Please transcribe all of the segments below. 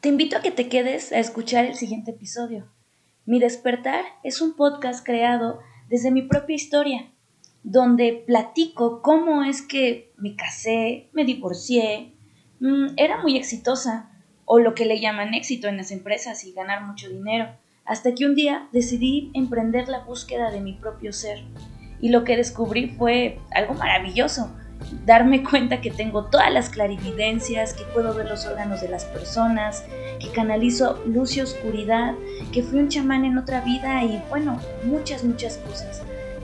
Te invito a que te quedes a escuchar el siguiente episodio. Mi despertar es un podcast creado desde mi propia historia, donde platico cómo es que me casé, me divorcié, mm, era muy exitosa, o lo que le llaman éxito en las empresas y ganar mucho dinero, hasta que un día decidí emprender la búsqueda de mi propio ser. Y lo que descubrí fue algo maravilloso, darme cuenta que tengo todas las clarividencias, que puedo ver los órganos de las personas, que canalizo luz y oscuridad, que fui un chamán en otra vida y bueno, muchas, muchas cosas.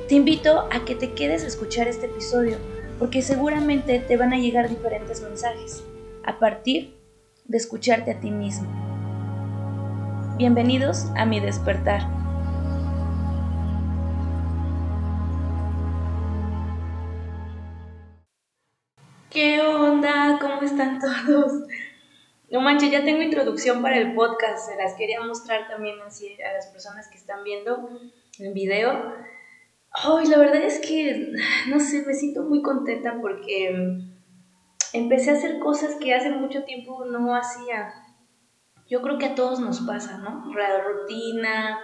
Te invito a que te quedes a escuchar este episodio porque seguramente te van a llegar diferentes mensajes a partir de escucharte a ti mismo. Bienvenidos a mi despertar. Están todos? No manches, ya tengo introducción para el podcast, se las quería mostrar también así a las personas que están viendo en video. Ay, la verdad es que, no sé, me siento muy contenta porque empecé a hacer cosas que hace mucho tiempo no hacía. Yo creo que a todos nos pasa, ¿no? La rutina,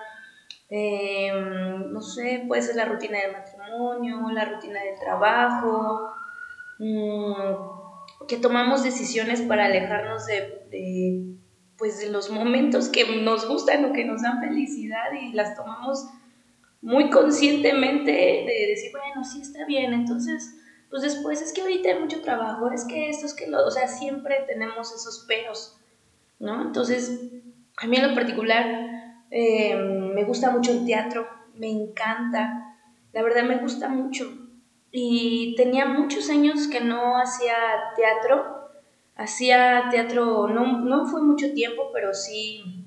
em, no sé, puede ser la rutina del matrimonio, la rutina del trabajo, mm, que tomamos decisiones para alejarnos de, pues, de los momentos que nos gustan o que nos dan felicidad y las tomamos muy conscientemente de decir, bueno, sí está bien, entonces pues después es que ahorita hay mucho trabajo, es que esto, es que lo, o sea, siempre tenemos esos peros, ¿no? Entonces, a mí en lo particular eh, me gusta mucho el teatro, me encanta, la verdad me gusta mucho. Y tenía muchos años que no hacía teatro, hacía teatro, no, no fue mucho tiempo, pero sí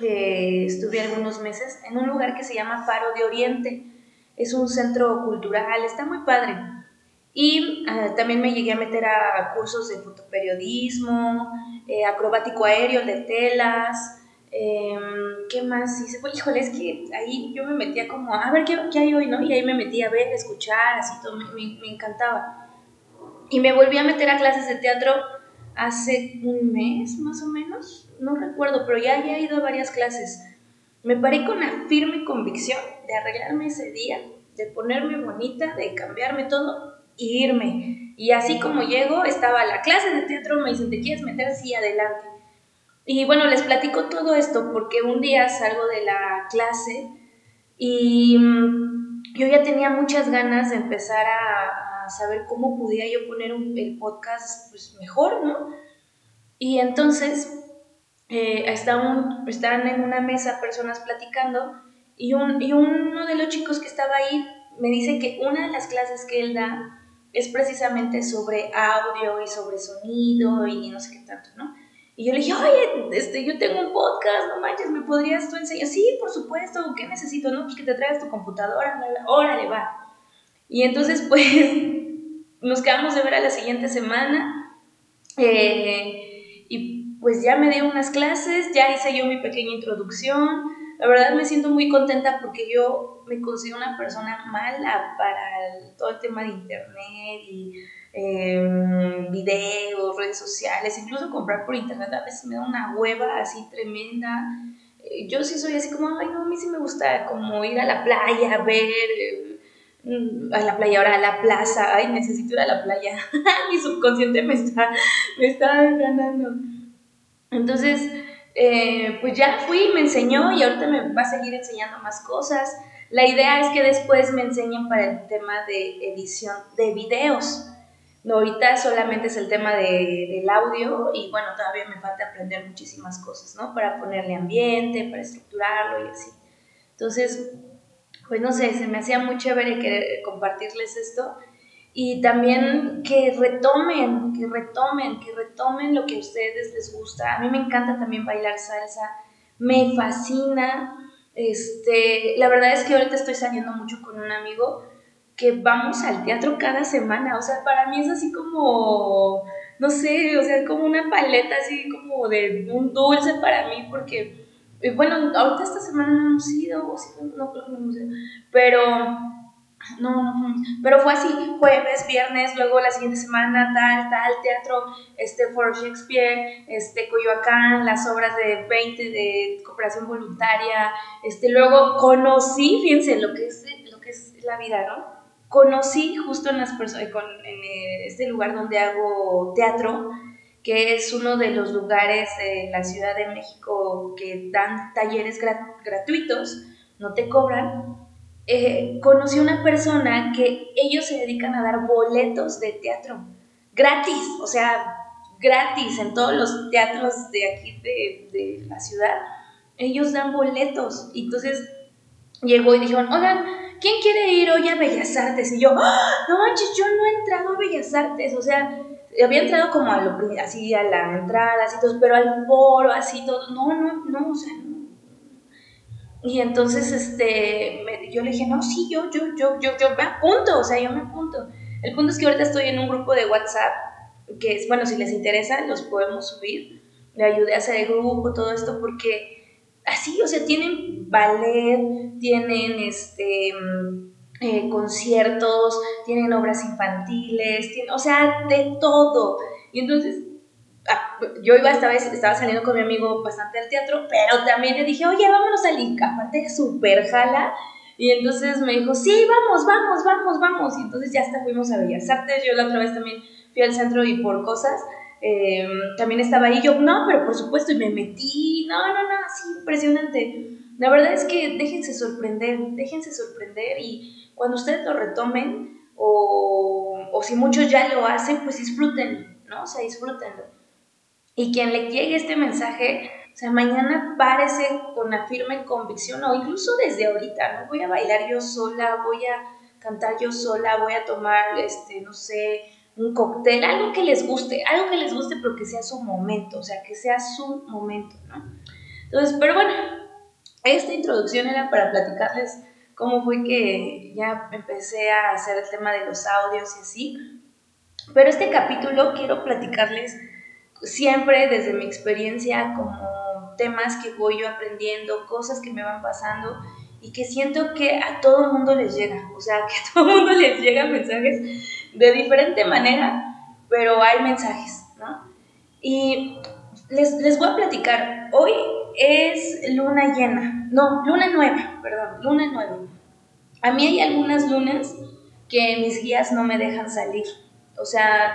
eh, estuve algunos meses en un lugar que se llama Faro de Oriente. Es un centro cultural, está muy padre. Y ah, también me llegué a meter a cursos de fotoperiodismo, eh, acrobático aéreo de telas. Em, ¿Qué más hice? Pues, híjole, es que ahí yo me metía como a ver qué, qué, hay hoy, ¿no? Y ahí me metía a ver, a escuchar, así todo, me, me, encantaba. Y me volví a meter a clases de teatro hace un mes más o menos, no recuerdo, pero ya había ido a varias clases. Me paré con la firme convicción de arreglarme ese día, de ponerme bonita, de cambiarme todo irme. Y así como llego, estaba la clase de teatro, me dicen, ¿te quieres meter? Sí, adelante. Y bueno, les platico todo esto porque un día salgo de la clase y mm, yo ya tenía muchas ganas de empezar a, saber cómo podía yo poner el podcast pues, mejor, ¿no? Y entonces eh, estaban, estaban en una mesa personas platicando y, un, y uno de los chicos que estaba ahí me dice que una de las clases que él da es precisamente sobre audio y sobre sonido y no sé qué tanto, ¿no? Y yo le dije, oye, este, yo tengo un podcast, no manches, ¿me podrías tú enseñar? Sí, por supuesto, ¿qué necesito? No, pues que te traigas tu computadora, órale, va. Y entonces, pues, nos quedamos de ver a la siguiente semana. Eh, y pues ya me dio unas clases, ya hice yo mi pequeña introducción. La verdad me siento muy contenta porque yo me considero una persona mala para todo el tema de internet y em, videos, redes sociales, incluso comprar por internet a veces me da una hueva así tremenda. Eh, yo sí soy así como, ay no, a mí sí me gusta como ir a la playa, ver mm, a la playa, ahora a la plaza, ay, necesito ir a la playa. Mi subconsciente me está, me está ganando. Entonces, eh, pues ya fui, me enseñó y ahorita me va a seguir enseñando más cosas. La idea es que después me enseñen para el tema de edición de videos. No, ahorita solamente es el tema de, del audio y bueno, todavía me falta aprender muchísimas cosas, ¿no? Para ponerle ambiente, para estructurarlo y así. Entonces, pues no sé, se me hacía muy chévere querer compartirles esto y también que retomen, que retomen, que retomen lo que a ustedes les gusta. A mí me encanta también bailar salsa, me fascina. Este, la verdad es que ahorita estoy saliendo mucho con un amigo que vamos al teatro cada semana, o sea, para mí es así como, no sé, o sea, como una paleta así como de un dulce para mí, porque, eh, bueno, ahorita esta semana no hemos ido, o no creo que no hemos ido, pero no, no, pero fue así, jueves, viernes, luego la siguiente semana, tal, tal, teatro, este, for Shakespeare, este, Coyoacán, las obras de 20 de cooperación voluntaria, este, luego conocí, fíjense lo que es, lo que es la vida, ¿no? Conocí justo en, las en eh, este lugar donde hago teatro, que es uno de los lugares de la Ciudad de México que dan talleres gratuitos, no te cobran, eh, conocí una persona que ellos se dedican a dar boletos de teatro, gratis, o sea, gratis en todos los teatros de aquí de, la ciudad. Ellos dan boletos. Y entonces llegó y dijeron, oigan, ¿quién quiere ir hoy a Bellas Artes? Y yo, ¡Ah! no manches, yo no he entrado a Bellas Artes, o sea, había entrado como a lo así a la entrada, así todo, pero al foro, así todo, no, no, no, o sea, y entonces, este, yo le dije, no, sí, yo, yo, yo, yo, yo me apunto, o sea, yo me apunto. El punto es que ahorita estoy en un grupo de WhatsApp, que es, bueno, si les interesa, los podemos subir. Le ayudé a hacer el grupo, todo esto, porque así, o sea, tienen ballet, tienen, este, mm, eh, conciertos, tienen obras infantiles, tienen, o sea, de todo. Y entonces Ah, yo iba esta vez, estaba saliendo con mi amigo bastante al teatro, pero también le dije, oye, vámonos al link, aparte súper jala. Y entonces me dijo, sí, vamos, vamos, vamos, vamos. Y entonces ya hasta fuimos a Bellas Artes. Yo la otra vez también fui al centro y por cosas, em, también estaba ahí. Yo, no, pero por supuesto, y me metí. No, no, no, así impresionante. La verdad es que déjense sorprender, déjense sorprender y cuando ustedes lo retomen o, o si muchos ya lo hacen, pues disfruten, ¿no? O sea, disfrútenlo. Y quien le llegue este mensaje, o sea, mañana párese con la firme convicción o incluso desde ahorita, ¿no? Voy a bailar yo sola, voy a cantar yo sola, voy a tomar, este, no sé, un cóctel, algo que les guste, algo que les guste, pero que sea su momento, o sea, que sea su momento, ¿no? Entonces, pero bueno, esta introducción era para platicarles cómo fue que ya empecé a hacer el tema de los audios y así. Pero este capítulo quiero platicarles siempre desde mi experiencia como temas que voy yo aprendiendo, cosas que me van pasando y que siento que a todo mundo les llega, o sea, que a todo mundo les llegan mensajes de diferente manera, pero hay mensajes, ¿no? Y les, les voy a platicar, hoy es luna llena, no, luna nueva, perdón, luna nueva. A mí hay algunas lunas que mis guías no me dejan salir, o sea,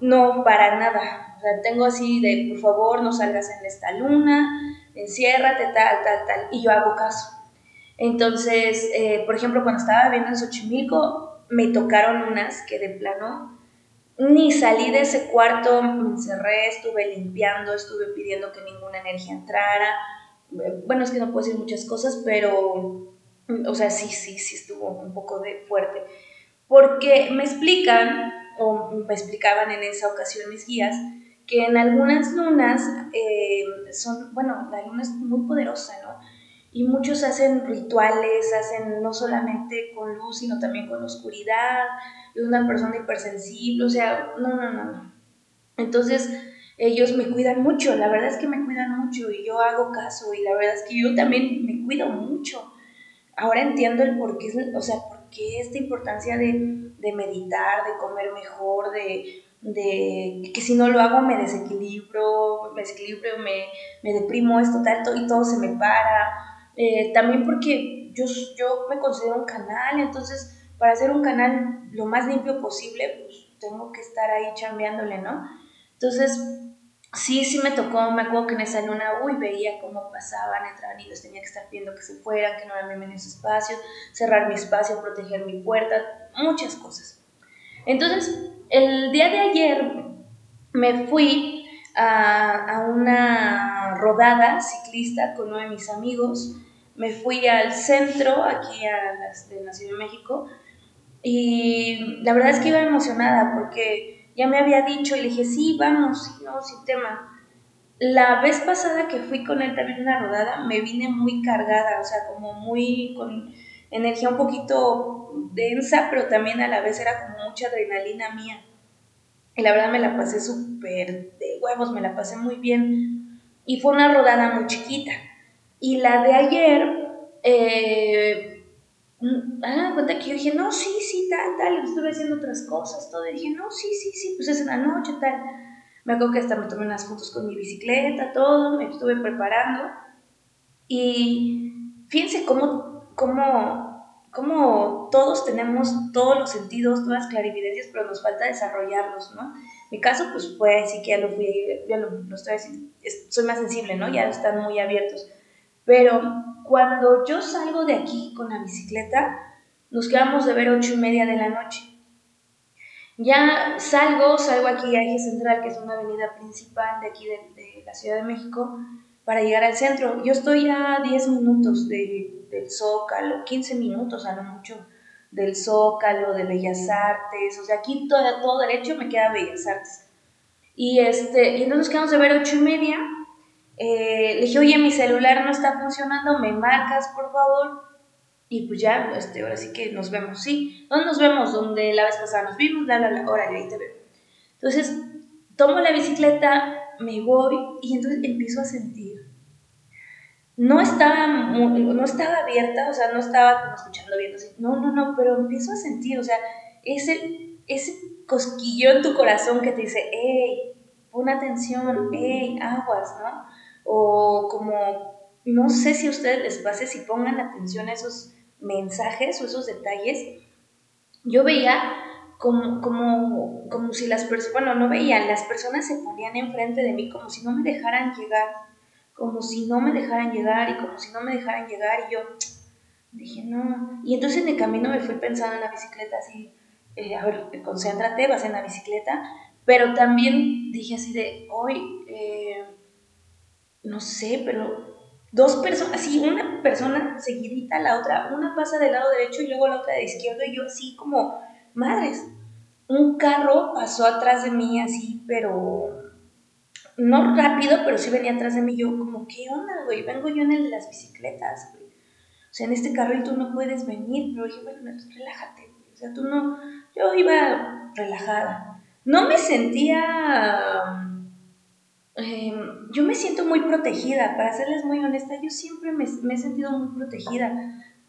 no para nada, o sea, tengo así de, por favor, no salgas en esta luna, enciérrate, tal, tal, tal, y yo hago caso. Entonces, eh, por ejemplo, cuando estaba viviendo en Xochimilco, me tocaron unas que de plano ni salí de ese cuarto, me encerré, estuve limpiando, estuve pidiendo que ninguna energía entrara. Bueno, es que no puedo decir muchas cosas, pero, o sea, sí, sí, sí estuvo un poco de fuerte. Porque me explican, o me explicaban en esa ocasión mis guías, que en algunas lunas eh, son, bueno, la luna es muy poderosa, ¿no? Y muchos hacen rituales, hacen no solamente con luz, sino también con oscuridad, es una persona hipersensible, o sea, no, no, no, no. Entonces, ellos me cuidan mucho, la verdad es que me cuidan mucho y yo hago caso y la verdad es que yo también me cuido mucho. Ahora entiendo el por qué, o sea, por qué esta importancia de, de meditar, de comer mejor, de, de que si no lo hago me desequilibro, me desequilibro, me, me deprimo, esto, tanto, y todo se me para. Eh, también porque yo, yo me considero un canal, entonces para hacer un canal lo más limpio posible, pues tengo que estar ahí chambeándole, ¿no? Entonces, sí, sí me tocó, me acuerdo que en esa luna, uy, veía cómo pasaban, entraban y tenía que estar viendo que se fueran, que no eran bienvenidos espacios, cerrar mi espacio, proteger mi puerta, muchas cosas. Entonces, el día de ayer me fui a, una rodada ciclista con uno de mis amigos. Me fui al centro, aquí a las, de la Ciudad de México, y la verdad es que iba emocionada porque ya me había dicho y le dije, sí, vamos, sí, no, sin tema. La vez pasada que fui con él también una rodada, me vine muy cargada, o sea, como muy con energía un poquito densa, pero también a la vez era como mucha adrenalina mía. Y la verdad me la pasé súper de huevos, me la pasé muy bien. Y fue una rodada muy chiquita. Y la de ayer, eh, mm, hagan cuenta que yo dije, no, sí, sí, tal, tal, estuve haciendo otras cosas, todo, y dije, no, sí, sí, sí, pues es en la noche, tal. Me acuerdo que hasta me tomé unas fotos con mi bicicleta, todo, me estuve preparando. Y fíjense cómo, cómo, cómo todos tenemos todos los sentidos, todas las clarividencias, pero nos falta desarrollarlos, ¿no? Mi caso, pues fue así que ya lo fui, ya lo, lo estoy soy más sensible, ¿no? Ya están muy abiertos. Pero cuando yo salgo de aquí con la bicicleta, nos quedamos de ver ocho y media de la noche. Ya salgo, salgo aquí a Eje Central, que es una avenida principal de aquí de, la Ciudad de México, para llegar al centro. Yo estoy a 10 minutos de, del Zócalo, 15 minutos a lo mucho del Zócalo, de Bellas Artes, o sea, aquí todo, todo derecho me queda Bellas Artes. Y, este, y entonces quedamos de ver ocho y media. Eh, le dije, oye, mi celular no está funcionando, me marcas, por favor. Y pues ya, este, ahora sí que nos vemos, ¿sí? ¿Dónde nos vemos? Donde la vez pasada nos vimos, bla, bla, bla, órale, ahí te veo. Entonces, tomo la bicicleta, me voy y entonces empiezo a sentir. No estaba, no estaba abierta, o sea, no estaba como escuchando bien, así, no, no, no, pero empiezo a sentir, o sea, ese, ese cosquillo en tu corazón que te dice, hey, pon atención, hey, aguas, ¿no? O como, no sé si a ustedes les pase, si pongan atención a esos mensajes o esos detalles, yo veía como, como, como si las personas, bueno, no veía, las personas se ponían enfrente de mí como si no me dejaran llegar, como si no me dejaran llegar y como si no me dejaran llegar y yo dije, no. Y entonces en el camino me fui pensando en la bicicleta así, eh, a ver, concéntrate, vas en la bicicleta, pero también dije así de, hoy, eh, no sé, pero dos personas, así, una persona seguidita a la otra, una pasa del lado derecho y luego la otra de izquierdo y yo así como, madres, un carro pasó atrás de mí así, pero no rápido, pero sí venía atrás de mí, yo como, ¿qué onda, güey? Vengo yo en el de las bicicletas, güey. O sea, en este carro tú no puedes venir, pero dije, bueno, relájate, güey. O sea, tú no, yo iba relajada. No me sentía Em, yo me siento muy protegida, para serles muy honesta, yo siempre me, he sentido muy protegida.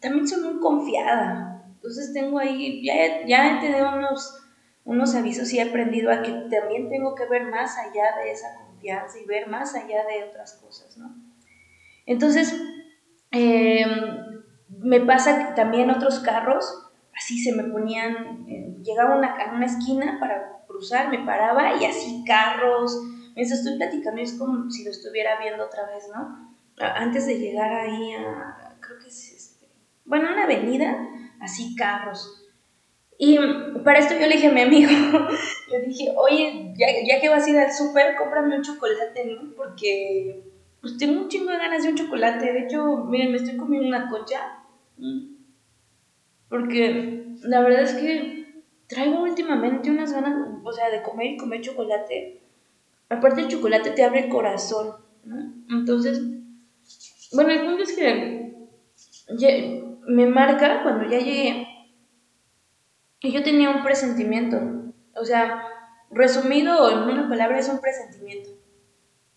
También soy muy confiada. Entonces tengo ahí, ya, ya tenido unos, unos avisos y he aprendido a que también tengo que ver más allá de esa confianza y ver más allá de otras cosas, ¿no? Entonces, em, me pasa que también otros carros, así se me ponían, eh, llegaba una, a una esquina para cruzar, me paraba y así carros, Estoy platicando es como si lo estuviera viendo otra vez, ¿no? Antes de llegar ahí a, creo que es este, bueno, una avenida, así carros. Y para esto yo le dije a mi amigo, le dije, oye, ya, ya que vas a ir al súper, cómprame un chocolate, ¿no? Porque pues tengo un chingo de ganas de un chocolate. De hecho, miren, me estoy comiendo una cocha. Porque la verdad es que traigo últimamente unas ganas, o sea, de comer y comer chocolate aparte el chocolate te abre el corazón, ¿no? Entonces, bueno, el punto es que me marca cuando ya llegué y yo tenía un presentimiento, o sea, resumido en una palabra es un presentimiento.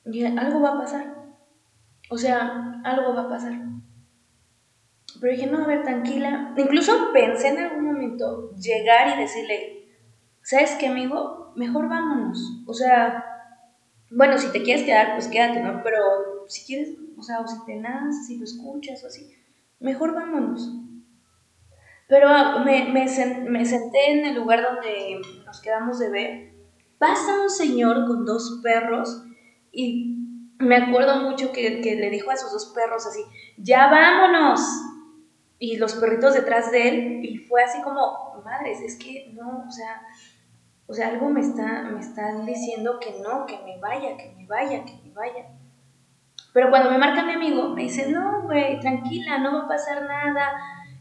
Y algo va a pasar, o sea, algo va a pasar. Pero dije, no, a ver, tranquila. Incluso pensé en algún momento llegar y decirle, ¿sabes qué, amigo? Mejor vámonos. O sea, bueno, si te quieres quedar, pues quédate, ¿no? Pero si quieres, o sea, o si te naces, si lo escuchas o así, mejor vámonos. Pero ah, me, me, senté en el lugar donde nos quedamos de ver. Pasa un señor con dos perros y me acuerdo mucho que, que le dijo a sus dos perros así, ya vámonos. Y los perritos detrás de él y fue así como, madres, es que no, o sea, o sea, algo me está, me están diciendo que no, que me vaya, que me vaya, que me vaya. Pero cuando me marca mi amigo, me dice, no, güey, tranquila, no va a pasar nada,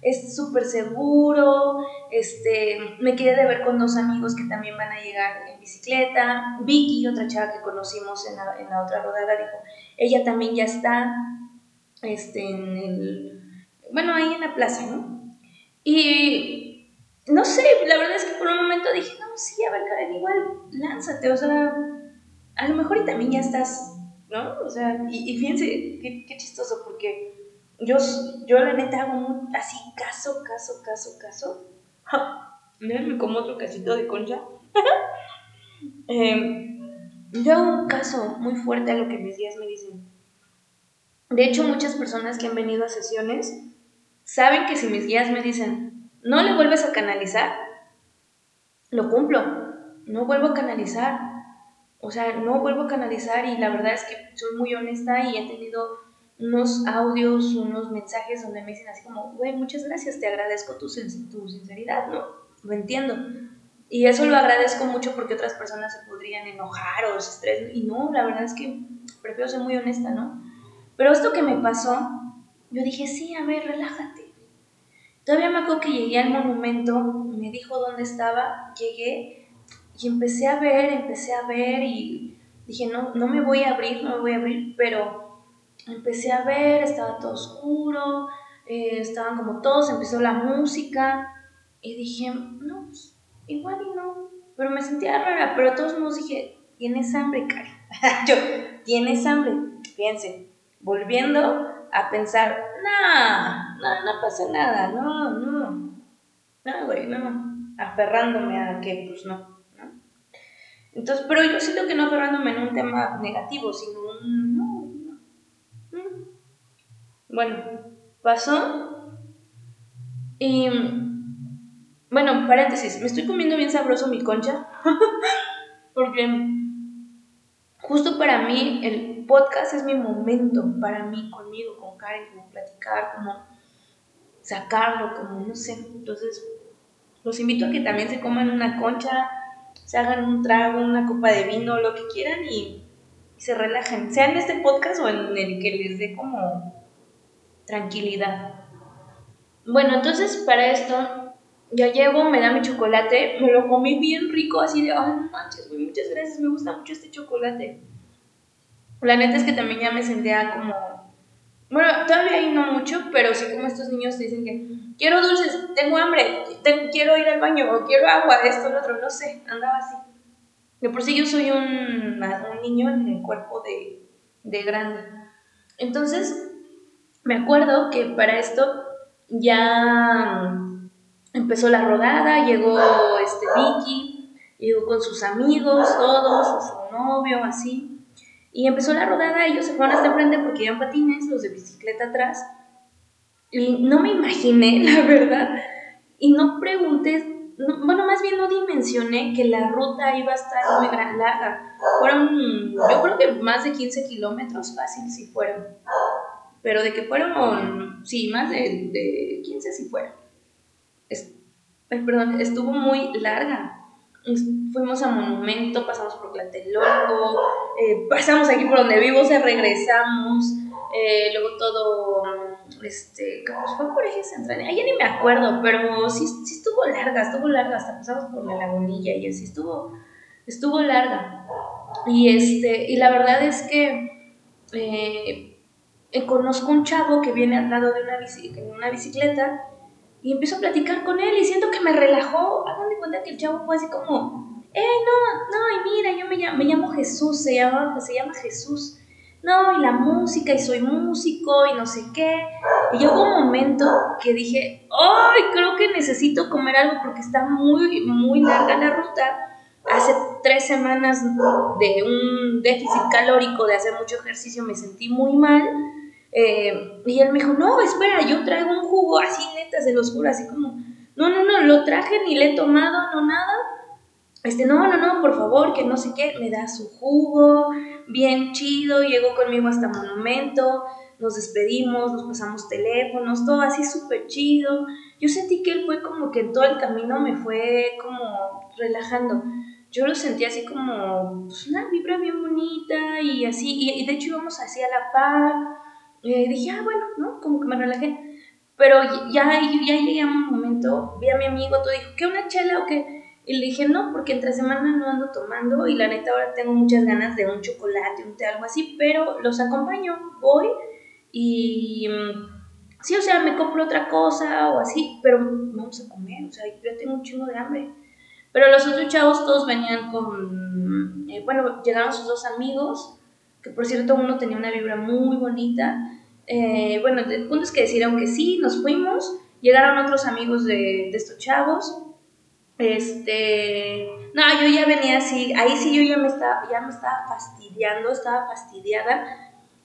es súper seguro, este, me quedé de ver con dos amigos que también van a llegar en bicicleta, Vicky, otra chava que conocimos en la, en la otra rodada, dijo, ella también ya está, este, en el, bueno, ahí en la plaza, ¿no? Y no sé, la verdad es que por un momento dije, no, sí, a ver, Karen, igual, lánzate, o sea, a lo mejor y también ya estás, ¿no? O sea, y, fíjense, qué, chistoso, porque yo, yo la neta hago así caso, caso, caso, caso. Miren como otro casito de concha. eh, yo hago un caso muy fuerte a lo que mis guías me dicen. De hecho, muchas personas que han venido a sesiones saben que si mis guías me dicen, no le vuelves a canalizar, lo cumplo. No vuelvo a canalizar. O sea, no vuelvo a canalizar y la verdad es que soy muy honesta y he tenido unos audios, unos mensajes donde me dicen así como, güey, muchas gracias, te agradezco tu, tu sinceridad, ¿no? Lo entiendo. Y eso lo agradezco mucho porque otras personas se podrían enojar o se. Y no, la verdad es que prefiero ser muy honesta, ¿no? Pero esto que me pasó, yo dije, sí, a ver, relájate. Todavía me acuerdo que llegué al monumento, me dijo dónde estaba, llegué y empecé a ver, empecé a ver y dije, no, no me voy a abrir, no me voy a abrir, pero empecé a ver, estaba todo oscuro, eh, estaban como todos, empezó la música y dije, no, pues igual y no, pero me sentía rara, pero a todos modos dije, tienes hambre, Cari. Yo, tienes hambre. Fíjense, volviendo a pensar, no, no, no pasa nada, no, no, no, güey, no, aferrándome a que, pues no, ¿no? Entonces, pero yo siento que no aferrándome en un tema negativo, sino un, no, no. Bueno, pasó y bueno, paréntesis, me estoy comiendo bien sabroso mi concha. porque justo para mí el podcast es mi momento, para mí, conmigo, con Karen, como platicar, como sacarlo, como no sé. Entonces, los invito a que también se coman una concha, se hagan un trago, una copa de vino, lo que quieran y, se relajen, sea en este podcast o en el que les dé como tranquilidad. Bueno, entonces para esto ya llevo, me da mi chocolate, me lo comí bien rico, así de, ay, manches, güey, muchas gracias, me gusta mucho este chocolate. La neta es que también ya me sentía como, bueno, todavía ahí no mucho, pero sí como estos niños dicen que, quiero dulces, tengo hambre, quiero ir al baño, o quiero agua, esto, lo otro, no sé, andaba así. De por sí yo soy un, un niño en el cuerpo de, de grande. Entonces, me acuerdo que para esto ya empezó la rodada, llegó este Vicky, llegó con sus amigos, todos, su novio, así. Y empezó la rodada, ellos se fueron hasta enfrente porque iban patines, los de bicicleta atrás. Y no me imaginé, la verdad, y no pregunté, bueno, más bien no dimensioné que la ruta iba a estar muy larga. Fueron, yo creo que más de 15 kilómetros fácil si fueron. Pero de que fueron, sí, más de, de 15 si fueron perdón, estuvo muy larga. Fuimos a Monumento, pasamos por Tlatelolco, eh, pasamos aquí por donde vivo, se regresamos, eh, luego todo, este, ¿cómo fue por eje central? Ya ni me acuerdo, pero sí, sí estuvo larga, estuvo larga, hasta pasamos por la lagunilla y así estuvo, estuvo larga. Y, este, y la verdad es que eh, conozco un chavo que viene al lado de una, en una bicicleta y empiezo a platicar con él y siento que me relajó. Hagan de cuenta que el chavo fue así como, ¡eh, no! No, y mira, yo me llamo, me llamo Jesús, se llama, se llama Jesús. No, y la música, y soy músico, y no sé qué. Y llegó un momento que dije, ¡ay! Creo que necesito comer algo porque está muy, muy larga la ruta. Hace tres semanas de un déficit calórico, de hacer mucho ejercicio, me sentí muy mal eh, y él me dijo, no, espera, yo traigo un jugo así, neta, se los juro, así como, no, no, no, lo traje, ni le he tomado, no nada. Este, no, no, no, por favor, que no sé qué, me da su jugo, bien chido, llegó conmigo hasta Monumento, nos despedimos, nos pasamos teléfonos, todo así súper chido. Yo sentí que él fue como que en todo el camino me fue como relajando. Yo lo sentí así como pues, una vibra bien bonita y así, y, y de hecho íbamos así a la par y dije, ah, bueno, ¿no? Como que me relajé. Pero ya, ya llegué a un momento, vi a mi amigo, todo dijo, ¿qué una chela o qué? Y le dije, no, porque entre semana no ando tomando y la neta ahora tengo muchas ganas de un chocolate, un té, algo así, pero los acompaño, voy y mm, sí, o sea, me compro otra cosa o así, pero vamos a comer, o sea, yo tengo un chingo de hambre. Pero los otros chavos todos venían con, eh, bueno, llegaron sus dos amigos que por cierto uno tenía una vibra muy bonita Eh, bueno, el punto es que decidieron que sí, nos fuimos, llegaron otros amigos de, de estos chavos, este, no, yo ya venía así, ahí sí yo ya me estaba, ya me estaba fastidiando, estaba fastidiada,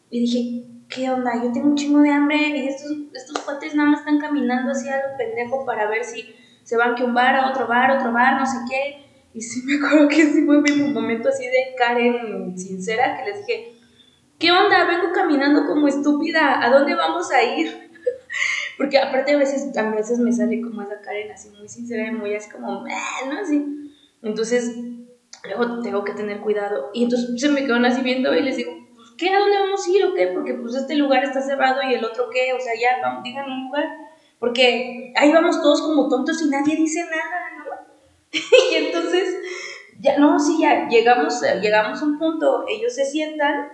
y dije, ¿qué onda? Yo tengo un chingo de hambre y estos, estos cuates nada más están caminando así a lo pendejo para ver si se van que un bar a otro bar, otro bar, no sé qué. Y sí me acuerdo que sí fue mi momento así de Karen sincera, que les dije, ¿qué onda? Vengo caminando como estúpida, ¿a dónde vamos a ir? Porque aparte a veces, a veces me sale como esa Karen así muy sincera y muy así como, ¿no? Así. Entonces, luego tengo que tener cuidado. Y entonces se me quedan así viendo y les digo, pues, ¿qué? ¿A dónde vamos a ir o qué? Porque pues este lugar está cerrado y el otro qué, o sea, ya, vamos, digan un lugar. Porque ahí vamos todos como tontos y nadie dice nada, ¿no? y entonces, ya, no, sí, ya llegamos, llegamos a un punto, ellos se sientan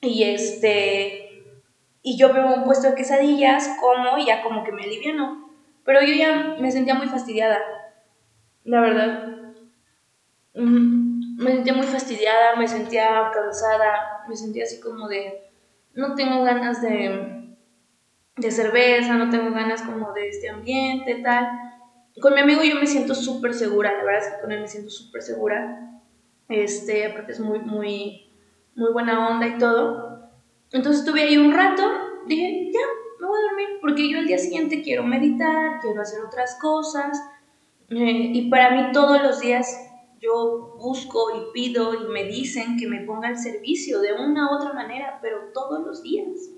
y este y yo veo un puesto de quesadillas, como y ya como que me aliviano. Pero yo ya me sentía muy fastidiada, la verdad. Me sentía muy fastidiada, me sentía cansada, me sentía así como de, no tengo ganas de, de cerveza, no tengo ganas como de este ambiente, tal. Con mi amigo yo me siento súper segura, la verdad es que con él me siento súper segura. Este, aparte es muy, muy, muy buena onda y todo. Entonces estuve ahí un rato, dije, ya, me voy a dormir, porque yo el día siguiente quiero meditar, quiero hacer otras cosas, eh, y para mí todos los días yo busco y pido y me dicen que me ponga al servicio de una u otra manera, pero todos los días.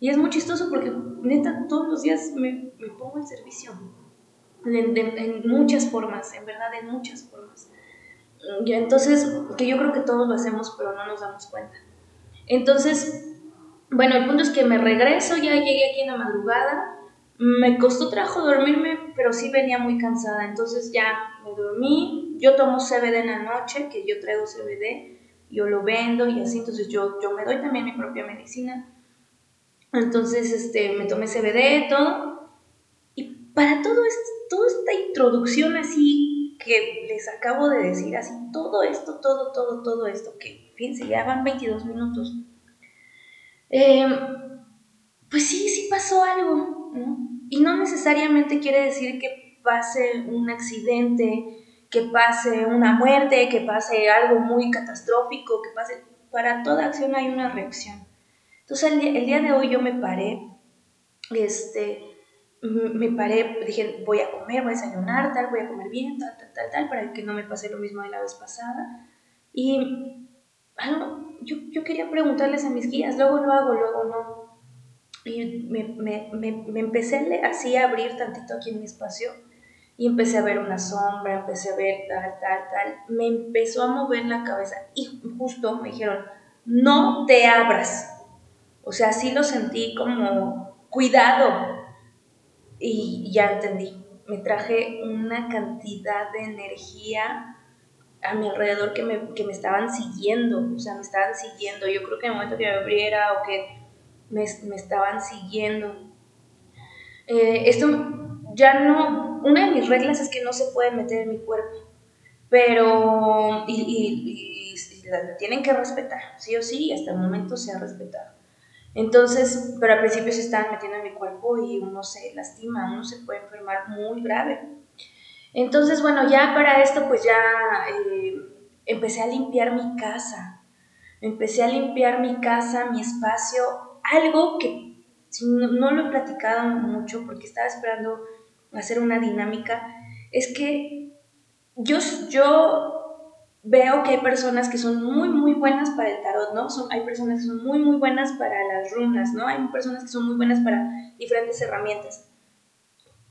Y es muy chistoso porque neta todos los días me, me pongo al servicio. En, en, muchas formas, en verdad, en muchas formas. Entonces, que yo creo que todos lo hacemos, pero no nos damos cuenta. Entonces, bueno, el punto es que me regreso, ya llegué aquí en la madrugada, me costó trabajo dormirme, pero sí venía muy cansada, entonces ya me dormí, yo tomo CBD en la noche, que yo traigo CBD, yo lo vendo y así, entonces yo, yo me doy también mi propia medicina. Entonces, este, me tomé CBD, todo. Y para todo esto, toda esta introducción así que les acabo de decir, así, todo esto, todo, todo, todo esto, que fíjense, ya van 22 minutos. Em, pues sí, sí pasó algo, ¿no? Y no necesariamente quiere decir que pase un accidente, que pase una muerte, que pase algo muy catastrófico, que pase... Para toda acción hay una reacción. Entonces el día, de hoy yo me paré, este, me paré, dije, voy a comer, voy a desayunar, tal, voy a comer bien, tal, tal, tal, tal, para que no me pase lo mismo de la vez pasada. Y algo, yo, yo quería preguntarles a mis guías, luego lo hago, luego no. Y me, me, me, me empecé así a abrir tantito aquí en mi espacio y empecé a ver una sombra, empecé a ver tal, tal, tal. Me empezó a mover la cabeza y justo me dijeron, no te abras. O sea, sí lo sentí como cuidado. Y ya entendí. Me traje una cantidad de energía a mi alrededor que me, que me estaban siguiendo, o sea, me estaban siguiendo. Yo creo que en el momento que me abriera o que me, me estaban siguiendo. Eh, esto ya no, una de mis reglas es que no se puede meter en mi cuerpo, pero, y, y, y, la tienen que respetar, sí o sí, y hasta el momento se ha respetado. Entonces, pero al principio se estaban metiendo en mi cuerpo y uno se lastima, uno se puede enfermar muy grave. Entonces, bueno, ya para esto pues ya eh, empecé a limpiar mi casa, empecé a limpiar mi casa, mi espacio, algo que no, lo he platicado mucho porque estaba esperando hacer una dinámica, es que yo, yo veo que hay personas que son muy, muy buenas para el tarot, ¿no? Son, hay personas que son muy, muy buenas para las runas, ¿no? Hay personas que son muy buenas para diferentes herramientas.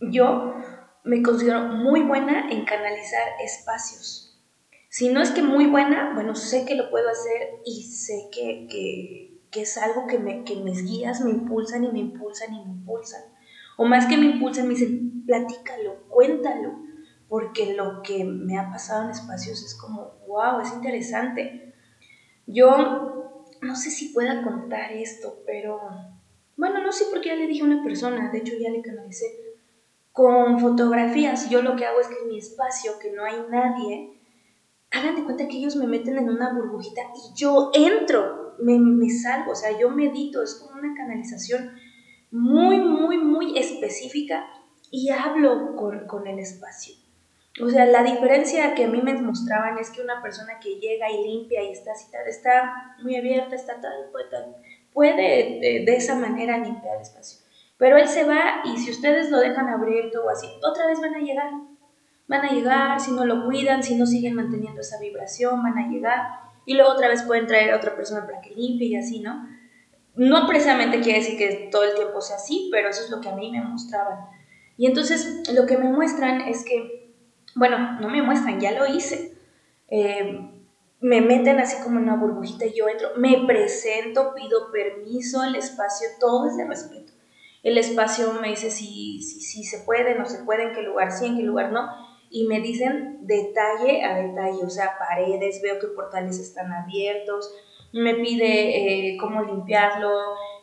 Yo me considero muy buena en canalizar espacios. Si no es que muy buena, bueno, sé que lo puedo hacer y sé que, que, que es algo que, me, que mis guías me impulsan y me impulsan y me impulsan. O más que me impulsan, me dicen, platícalo, cuéntalo, porque lo que me ha pasado en espacios es como, wow, es interesante. Yo no sé si pueda contar esto, pero bueno, no sé por qué ya le dije a una persona, de hecho ya le canalicé con fotografías. Yo lo que hago es que en mi espacio, que no hay nadie, hagan de cuenta que ellos me meten en una burbujita y yo entro. me, me salgo, o sea, yo medito, es como una canalización muy, muy, muy específica y hablo con, con el espacio. O sea, la diferencia que a mí me mostraban es que una persona que llega y limpia y está así, está muy abierta, está tal, puede, puede de, de, esa manera limpiar el espacio. Pero él se va y si ustedes lo dejan abierto o así, otra vez van a llegar. Van a llegar, si no lo cuidan, si no siguen manteniendo esa vibración, van a llegar. Y luego otra vez pueden traer a otra persona para que limpie y así, ¿no? No precisamente quiere decir que todo el tiempo sea así, pero eso es lo que a mí me mostraban. Y entonces lo que me muestran es que, bueno, no me muestran, ya lo hice. Eh, me meten así como en una burbujita y yo entro, me presento, pido permiso, el espacio, todo es de respeto. El espacio me dice si, si, si se puede, no se puede, en qué lugar sí, en qué lugar no. Y me dicen detalle a detalle, o sea, paredes, veo que portales están abiertos, me pide eh, cómo limpiarlo,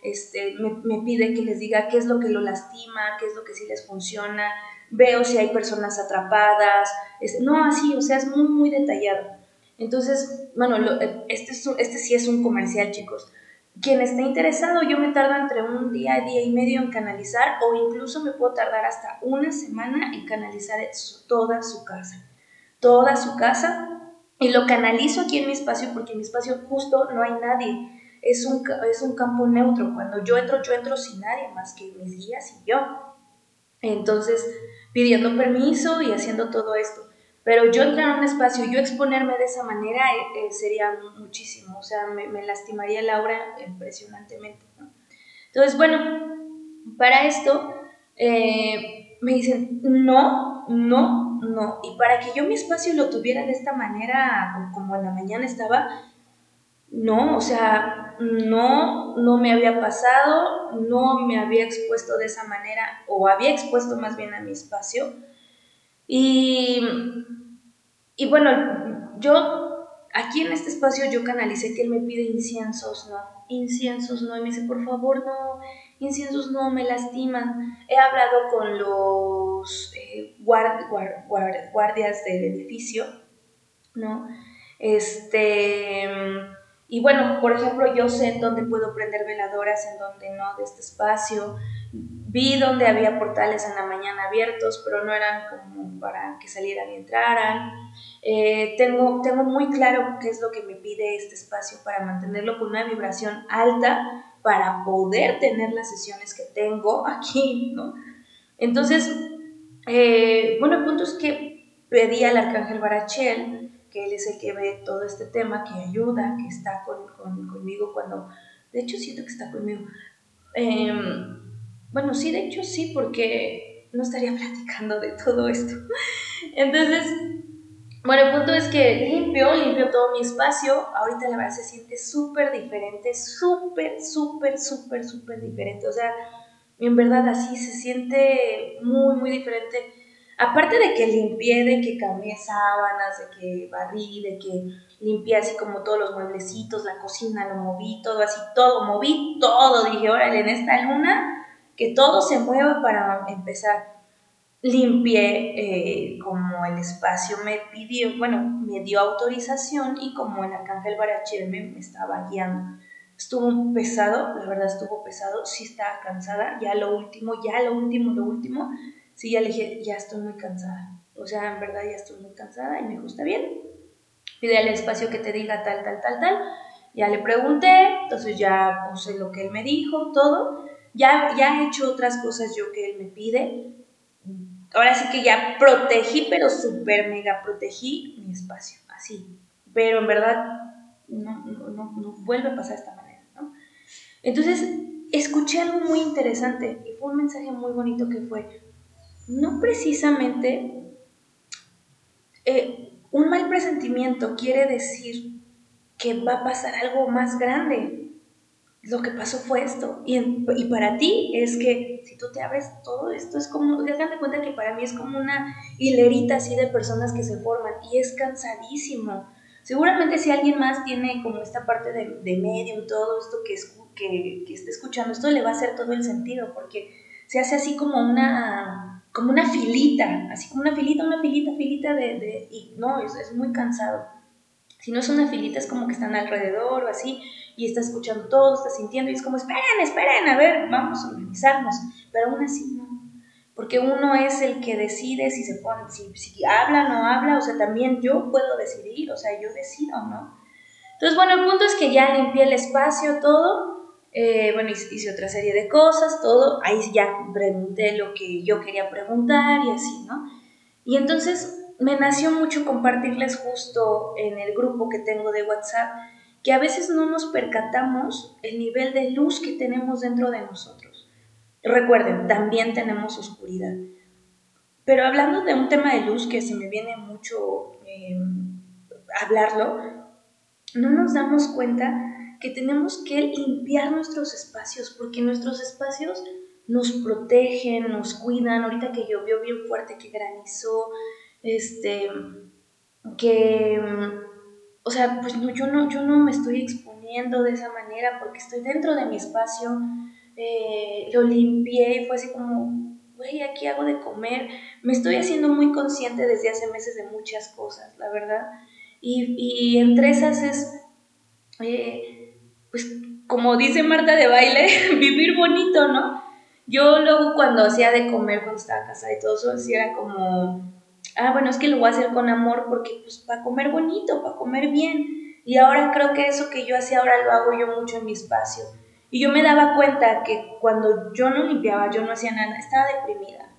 este, me, me, pide que les diga qué es lo que lo lastima, qué es lo que sí les funciona, veo si hay personas atrapadas, es, no así, o sea, es muy, muy detallado. Entonces, bueno, lo, este, es, este sí es un comercial, chicos. Quien esté interesado, yo me tardo entre un día, día y medio en canalizar o incluso me puedo tardar hasta una semana en canalizar toda su casa. Toda su casa y lo canalizo aquí en mi espacio porque en mi espacio justo no hay nadie. Es un, es un campo neutro. Cuando yo entro, yo entro sin nadie más que mis guías y yo. Entonces, pidiendo permiso y haciendo todo esto. Pero yo entrar a un espacio, yo exponerme de esa manera eh, eh, sería muchísimo, o sea, me, me lastimaría la aura impresionantemente. Entonces, bueno, para esto eh, me dicen, no, no, no. Y para que yo mi espacio lo tuviera de esta manera, como en la mañana estaba, no, o sea, no, no me había pasado, no me había expuesto de esa manera, o había expuesto más bien a mi espacio. Y, y bueno, yo aquí en este espacio yo canalicé que él me pide inciensos, ¿no? Inciensos, ¿no? Y me dice, por favor, no, inciensos no, me lastiman. He hablado con los eh, guardias del edificio, ¿no? Este, y bueno, por ejemplo, yo sé en dónde puedo prender veladoras, en dónde no, de este espacio. Vi donde había portales en la mañana abiertos, pero no eran como para que salieran y entraran. Eh, tengo, tengo muy claro qué es lo que me pide este espacio para mantenerlo con una vibración alta para poder tener las sesiones que tengo aquí, ¿no? Entonces, eh, bueno, el punto es que pedí al arcángel Barachel, que él es el que ve todo este tema, que ayuda, que está con, conmigo cuando, de hecho siento que está conmigo. Em, bueno, sí, de hecho sí, porque no estaría platicando de todo esto. Entonces, bueno, el punto es que limpio, limpio todo mi espacio. Ahorita la verdad se siente súper diferente, súper, súper, súper, súper diferente. O sea, en verdad así se siente muy, muy diferente. Aparte de que limpié, de que cambié sábanas, de que barrí, de que limpié así como todos los mueblecitos, la cocina, lo moví, todo así, todo, moví todo. Dije, órale, en esta luna, que todo se mueva para empezar limpié eh, como el espacio me pidió, bueno, me dio autorización y como el arcángel Barachel me, estaba guiando. Estuvo pesado, la verdad estuvo pesado, sí estaba cansada, ya lo último, ya lo último, lo último, sí ya le dije, ya estoy muy cansada. O sea, en verdad ya estoy muy cansada y me gusta bien. Pide al espacio que te diga tal, tal, tal, tal. Ya le pregunté, entonces ya puse lo que él me dijo, todo. Ya, ya he hecho otras cosas yo que él me pide ahora sí que ya protegí, pero súper mega protegí mi espacio, así. Pero en verdad no, no, no, vuelve a pasar de esta manera, ¿no? Entonces, escuché algo muy interesante y fue un mensaje muy bonito que fue, no precisamente eh, un mal presentimiento quiere decir que va a pasar algo más grande lo que pasó fue esto. Y, y, para ti es que si tú te abres todo esto, es como, de cuenta que para mí es como una hilerita así de personas que se forman y es cansadísimo. Seguramente si alguien más tiene como esta parte de, de medium, todo esto que, es, que, que esté escuchando, esto le va a hacer todo el sentido porque se hace así como una, como una filita, así como una filita, una filita, filita de, de y no, es, es muy cansado. Si no es una filita, es como que están alrededor o así, y está escuchando todo, está sintiendo, y es como, esperen, esperen, a ver, vamos a organizarnos. Pero aún así no. Porque uno es el que decide si se pone, si, si habla o no habla, o sea, también yo puedo decidir, o sea, yo decido, ¿no? Entonces, bueno, el punto es que ya limpié el espacio, todo, eh, bueno, hice otra serie de cosas, todo, ahí ya pregunté lo que yo quería preguntar y así, ¿no? Y entonces me nació mucho compartirles justo en el grupo que tengo de WhatsApp que a veces no nos percatamos el nivel de luz que tenemos dentro de nosotros. Recuerden, también tenemos oscuridad. Pero hablando de un tema de luz que se me viene mucho eh, hablarlo, no nos damos cuenta que tenemos que limpiar nuestros espacios, porque nuestros espacios nos protegen, nos cuidan. Ahorita que llovió bien fuerte, que granizó, este, que, o sea, pues no, yo, no, yo no me estoy exponiendo de esa manera porque estoy dentro de mi espacio, eh, lo limpié y fue así como, güey, aquí hago de comer. Me estoy haciendo muy consciente desde hace meses de muchas cosas, la verdad. Y, y entre esas es, eh, pues, como dice Marta de baile, vivir bonito, ¿no? Yo luego cuando hacía de comer, cuando estaba casada y todo eso, era como ah, bueno, es que lo voy a hacer con amor porque, pues, para comer bonito, para comer bien. Y ahora creo que eso que yo hacía ahora lo hago yo mucho en mi espacio. Y yo me daba cuenta que cuando yo no limpiaba, yo no hacía nada, estaba deprimida.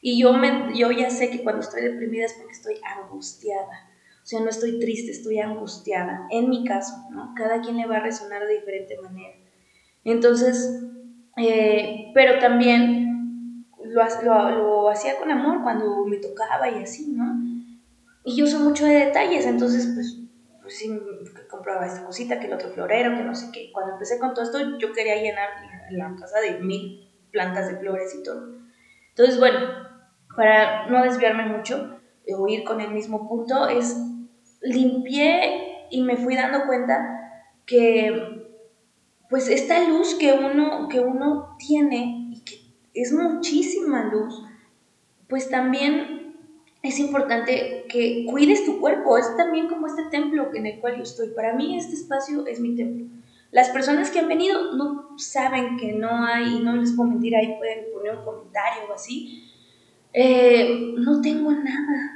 Y yo, me, yo ya sé que cuando estoy deprimida es porque estoy angustiada. O sea, no estoy triste, estoy angustiada. En mi caso, ¿no? Cada quien le va a resonar de diferente manera. Entonces, eh, pero también lo, lo, hacía con amor cuando me tocaba y así, ¿no? Y yo soy mucho de detalles, entonces pues, pues sí, compraba esta cosita, que el otro florero, que no sé qué. Cuando empecé con todo esto, yo quería llenar la casa de mil plantas de flores y todo. Entonces, bueno, para no desviarme mucho o ir con el mismo punto, es limpié y me fui dando cuenta que pues esta luz que uno, que uno tiene es muchísima luz, pues también es importante que cuides tu cuerpo. Es también como este templo en el cual yo estoy. Para mí este espacio es mi templo. Las personas que han venido no saben que no hay, no les puedo mentir, ahí pueden poner un comentario o así. Eh, no tengo nada,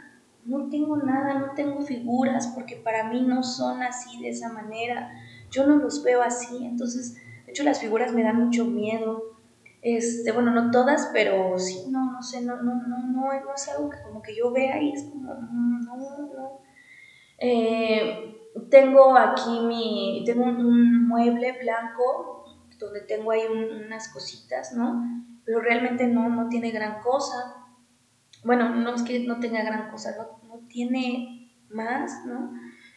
no tengo nada, no tengo figuras porque para mí no son así de esa manera. Yo no los veo así, entonces, de hecho las figuras me dan mucho miedo. Este, bueno, no todas, pero sí, no, no sé, no, no, no, no, es algo que como que yo vea y es como, mm, no, no. Eh, tengo aquí mi, tengo un, mueble blanco donde tengo ahí unas cositas, ¿no? Pero realmente no, no tiene gran cosa. Bueno, no es que no tenga gran cosa, no, no tiene más, ¿no?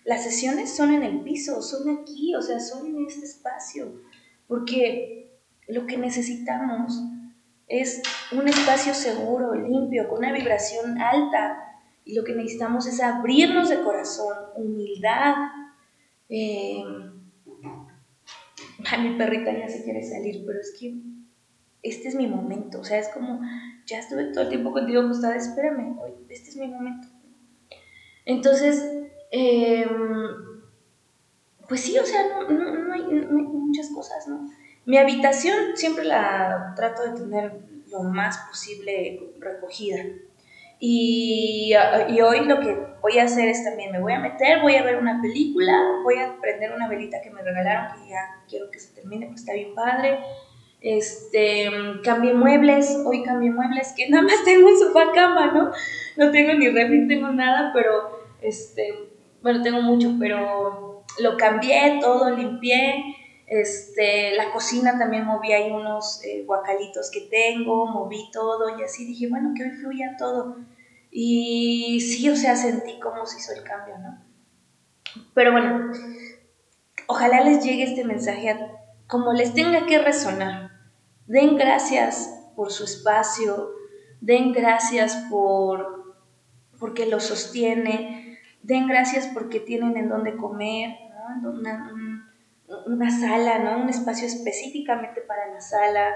Las sesiones son en el piso, son aquí, o sea, son en este espacio, porque lo que necesitamos es un espacio seguro, limpio, con una vibración alta. Y lo que necesitamos es abrirnos de corazón, humildad. Eh, mi perrita ya se quiere salir, pero es que este es mi momento. O sea, es como, ya estuve todo el tiempo contigo acostada, espérame, hoy, este es mi momento. Entonces, em, pues sí, o sea, no, hay, no hay muchas cosas, ¿no? Mi habitación siempre la trato de tener lo más posible recogida. Y, y, hoy lo que voy a hacer es también, me voy a meter, voy a ver una película, voy a prender una velita que me regalaron, que ya quiero que se termine, pues está bien padre. Este, cambié muebles, hoy cambié muebles, que nada más tengo un sofá cama, ¿no? No tengo ni refri, tengo nada, pero, este, bueno, tengo mucho, pero lo cambié, todo limpié, este, la cocina también moví ahí unos eh, guacalitos que tengo, moví todo y así dije, bueno, que hoy fluya todo. Y sí, o sea, sentí como se hizo el cambio, ¿no? Pero bueno, ojalá les llegue este mensaje como les tenga que resonar. Den gracias por su espacio, den gracias por porque lo sostiene, den gracias porque tienen en dónde comer, ¿no? una sala, ¿no? Un espacio específicamente para la sala,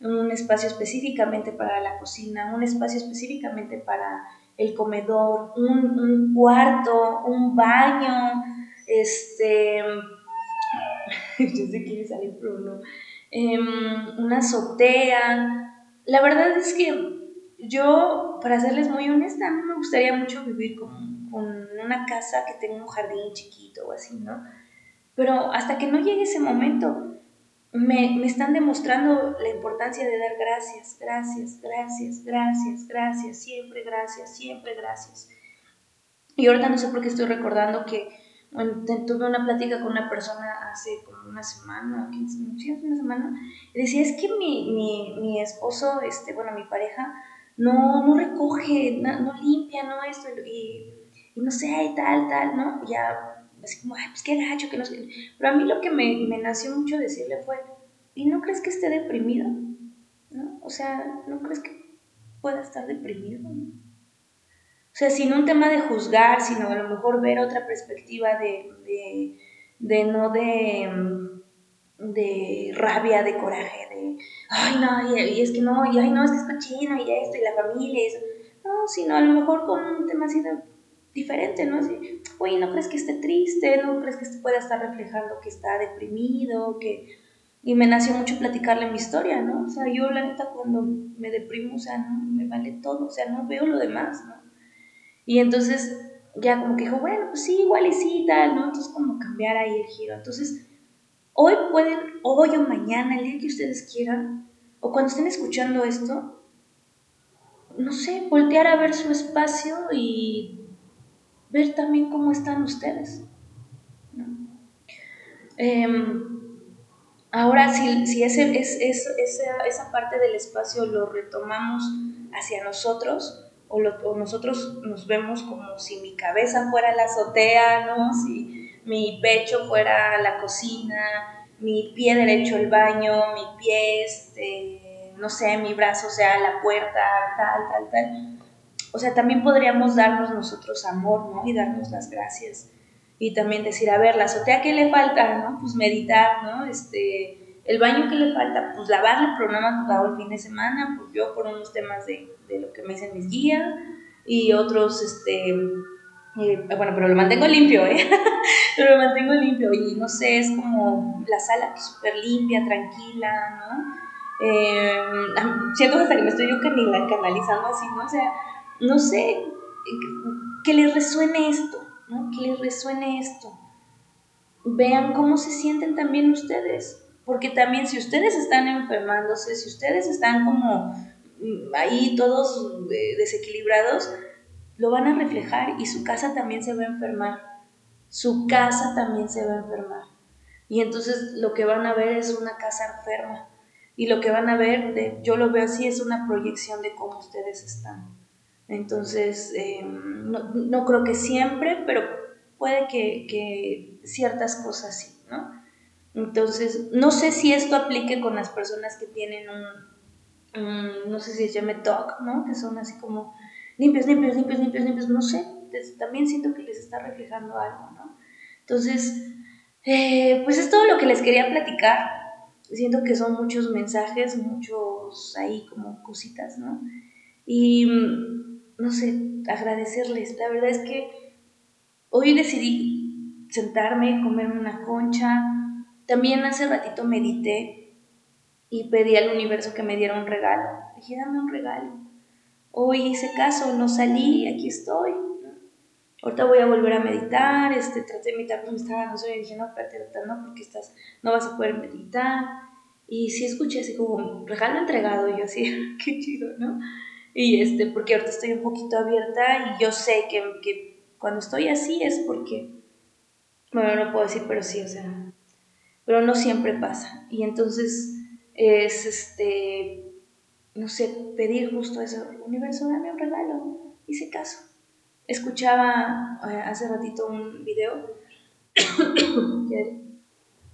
un espacio específicamente para la cocina, un espacio específicamente para el comedor, un, cuarto, un baño, este, yo sé quiere salir, pero em, una azotea. La verdad es que yo, para serles muy honesta, a me gustaría mucho vivir con, con una casa que tenga un jardín chiquito o así, ¿no? Pero hasta que no llegue ese momento, me, me, están demostrando la importancia de dar gracias, gracias, gracias, gracias, gracias, siempre gracias, siempre gracias. Y ahorita no sé por qué estoy recordando que tuve una plática con una persona hace una semana, 15, sí, una semana, y decía, es que mi, mi, mi esposo, este, bueno, mi pareja, no, no recoge, no, no limpia, no esto, y, y, no sé, y tal, tal, ¿no? Ya, así como, ay, pues qué gacho, que no sé. Pero a mí lo que me, me nació mucho decirle fue, ¿y no crees que esté deprimido? ¿No? O sea, ¿no crees que pueda estar deprimido? ¿no? O sea, sin un tema de juzgar, sino a lo mejor ver otra perspectiva de, de, de no de, de rabia, de coraje, de, ay no, y, es que no, y ay no, es que es cochino, y esto, y la familia, y eso. No, sino a lo mejor con un tema así de, diferente, ¿no? Así, oye, ¿no crees que esté triste? ¿No crees que pueda estar reflejando que está deprimido? Que... Y me nació mucho platicarle mi historia, ¿no? O sea, yo la neta cuando me deprimo, o sea, no, me vale todo, o sea, no veo lo demás, ¿no? Y entonces ya como que dijo, bueno, pues sí, igual y sí, tal, ¿no? Entonces como cambiar ahí el giro. Entonces, hoy pueden, hoy o mañana, el día que ustedes quieran, o cuando estén escuchando esto, no sé, voltear a ver su espacio y ver también cómo están ustedes. Em, ahora, si, si ese, es, esa, esa parte del espacio lo retomamos hacia nosotros, o, nosotros nos vemos como si mi cabeza fuera la azotea, ¿no? Si mi pecho fuera la cocina, mi pie derecho el baño, mi pie, este, no sé, mi brazo sea la puerta, tal, tal, tal. O sea, también podríamos darnos nosotros amor, ¿no? Y darnos las gracias. Y también decir, a ver, la azotea, ¿qué le falta, no? Pues meditar, ¿no? Este, el baño que le falta, pues lavarle, pero nada más el fin de semana, pues yo por unos temas de, de lo que me dicen mis guías y otros, este, eh, bueno, pero lo mantengo limpio, ¿eh? pero lo mantengo limpio y no sé, es como la sala súper limpia, tranquila, ¿no? Eh, siento hasta que me estoy yo canalizando así, ¿no? O sea, no sé, que les resuene esto, ¿no? Que les resuene esto. Vean cómo se sienten también ustedes porque también si ustedes están enfermándose, si ustedes están como ahí todos eh, desequilibrados, lo van a reflejar y su casa también se va a enfermar. Su casa también se va a enfermar. Y entonces lo que van a ver es una casa enferma. Y lo que van a ver, yo lo veo así, es una proyección de cómo ustedes están. Entonces, em, no, creo que siempre, pero puede que, que ciertas cosas sí, ¿no? Entonces, no sé si esto aplique con las personas que tienen un, no sé si se llame TOC, ¿no? Que son así como limpios, limpios, limpios, limpios, limpios, no sé. también siento que les está reflejando algo, ¿no? Entonces, eh, pues es todo lo que les quería platicar. Siento que son muchos mensajes, muchos ahí como cositas, ¿no? Y, no sé, agradecerles. La verdad es que hoy decidí sentarme, comerme una concha, también hace ratito medité y pedí al universo que me diera un regalo. Dije, dame un regalo. Hoy hice caso, no salí, aquí estoy. Ahorita voy a volver a meditar, este, traté de meditar, pero me estaba no y dije, no, espérate, no, porque estás, no vas a poder meditar. Y sí escuché así como, regalo entregado, y yo así, qué chido, ¿no? Y este, porque ahorita estoy un poquito abierta y yo sé que, que cuando estoy así es porque, bueno, no puedo decir, pero sí, o sea, pero no siempre pasa. Y entonces es, este, no sé, pedir justo eso, universo, dame un regalo, hice caso. Escuchaba eh, hace ratito un video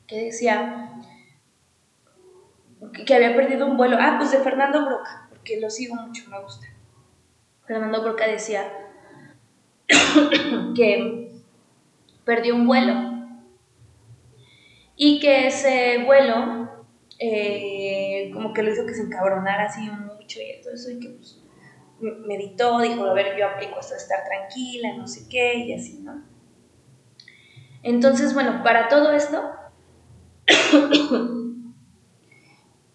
que, decía que, había perdido un vuelo, ah, pues de Fernando Broca, porque lo sigo mucho, me gusta. Fernando Broca decía que perdió un vuelo y que ese vuelo eh, como que lo hizo que se encabronara así mucho y todo eso y que pues meditó, dijo, a ver, yo aplico esto de estar tranquila, no sé qué, y así, ¿no? Entonces, bueno, para todo esto,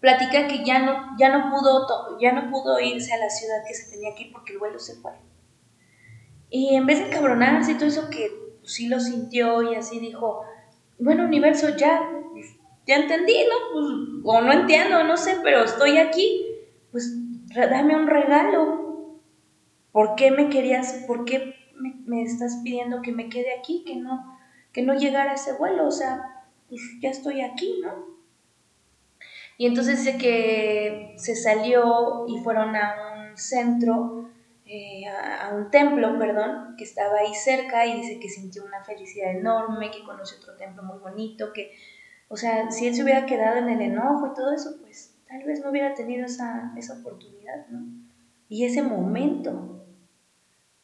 platica que ya no, ya, no pudo, ya no pudo irse a la ciudad que se tenía que ir porque el vuelo se fue. Y en vez de cabronarse y todo eso que pues, sí lo sintió y así dijo, bueno, universo, ya, ya entendí, ¿no? Pues, o no entiendo, no sé, pero estoy aquí, pues dame un regalo. ¿Por qué me querías, por qué me, estás pidiendo que me quede aquí, que no, que no llegara ese vuelo? O sea, pues ya estoy aquí, ¿no? Y entonces dice que se salió y fueron a un centro, eh, a, a, un templo, perdón, que estaba ahí cerca y dice que sintió una felicidad enorme, que conoció otro templo muy bonito, que o sea, si él se hubiera quedado en el enojo y todo eso, pues tal vez no hubiera tenido esa, oportunidad, ¿no? Y ese momento.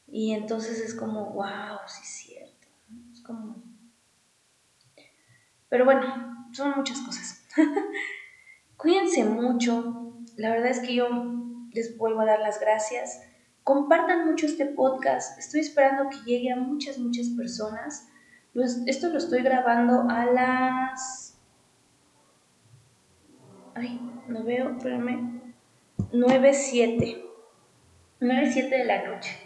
Y entonces es como, wow, sí es cierto. Es como... Pero bueno, son muchas cosas. Cuídense mucho. La verdad es que yo les vuelvo a dar las gracias. Compartan mucho este podcast. Estoy esperando que llegue a muchas, muchas personas. Esto lo estoy grabando a las ay, no veo, espérame, 9-7, 9-7 de la noche.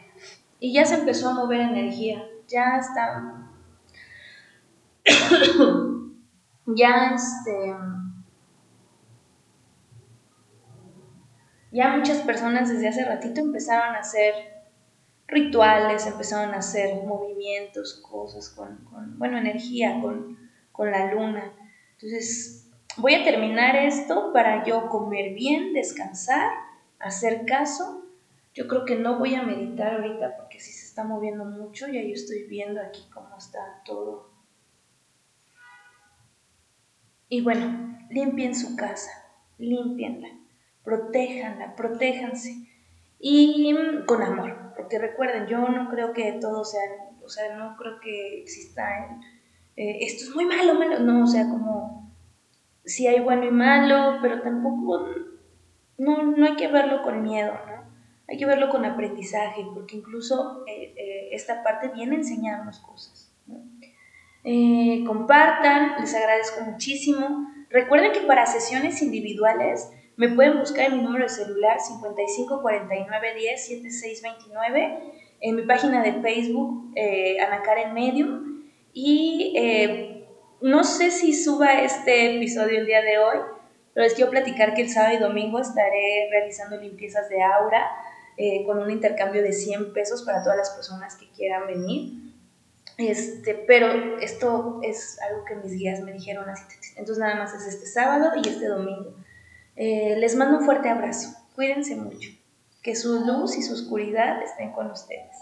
Y ya se empezó a mover energía, ya está, ya este, ya muchas personas desde hace ratito empezaron a hacer rituales, empezaron a hacer movimientos, cosas con, con bueno, energía, con, con la luna. Entonces, Voy a terminar esto para yo comer bien, descansar, hacer caso. Yo creo que no voy a meditar ahorita porque sí se está moviendo mucho, ya yo estoy viendo aquí cómo está todo. Y bueno, limpien su casa, limpienla, protéjanla, protéjanse y con amor, porque recuerden, yo no creo que todo sea, o sea, no creo que exista, eh, esto es muy malo, malo, no, o sea, como si hay bueno y malo, pero tampoco, no, no hay que verlo con miedo, ¿no? Hay que verlo con aprendizaje, porque incluso eh, eh, esta parte viene a enseñarnos cosas. Eh, compartan, les agradezco muchísimo. Recuerden que para sesiones individuales me pueden buscar en mi número de celular 55 49 10 7629, en mi página de Facebook, Ana Karen Medium, y no sé si suba este episodio el día de hoy, pero les quiero platicar que el sábado y domingo estaré realizando limpiezas de aura eh, con un intercambio de 100 pesos para todas las personas que quieran venir. Este, pero esto es algo que mis guías me dijeron así. Entonces nada más es este sábado y este domingo. Eh, les mando un fuerte abrazo. Cuídense mucho. Que su luz y su oscuridad estén con ustedes.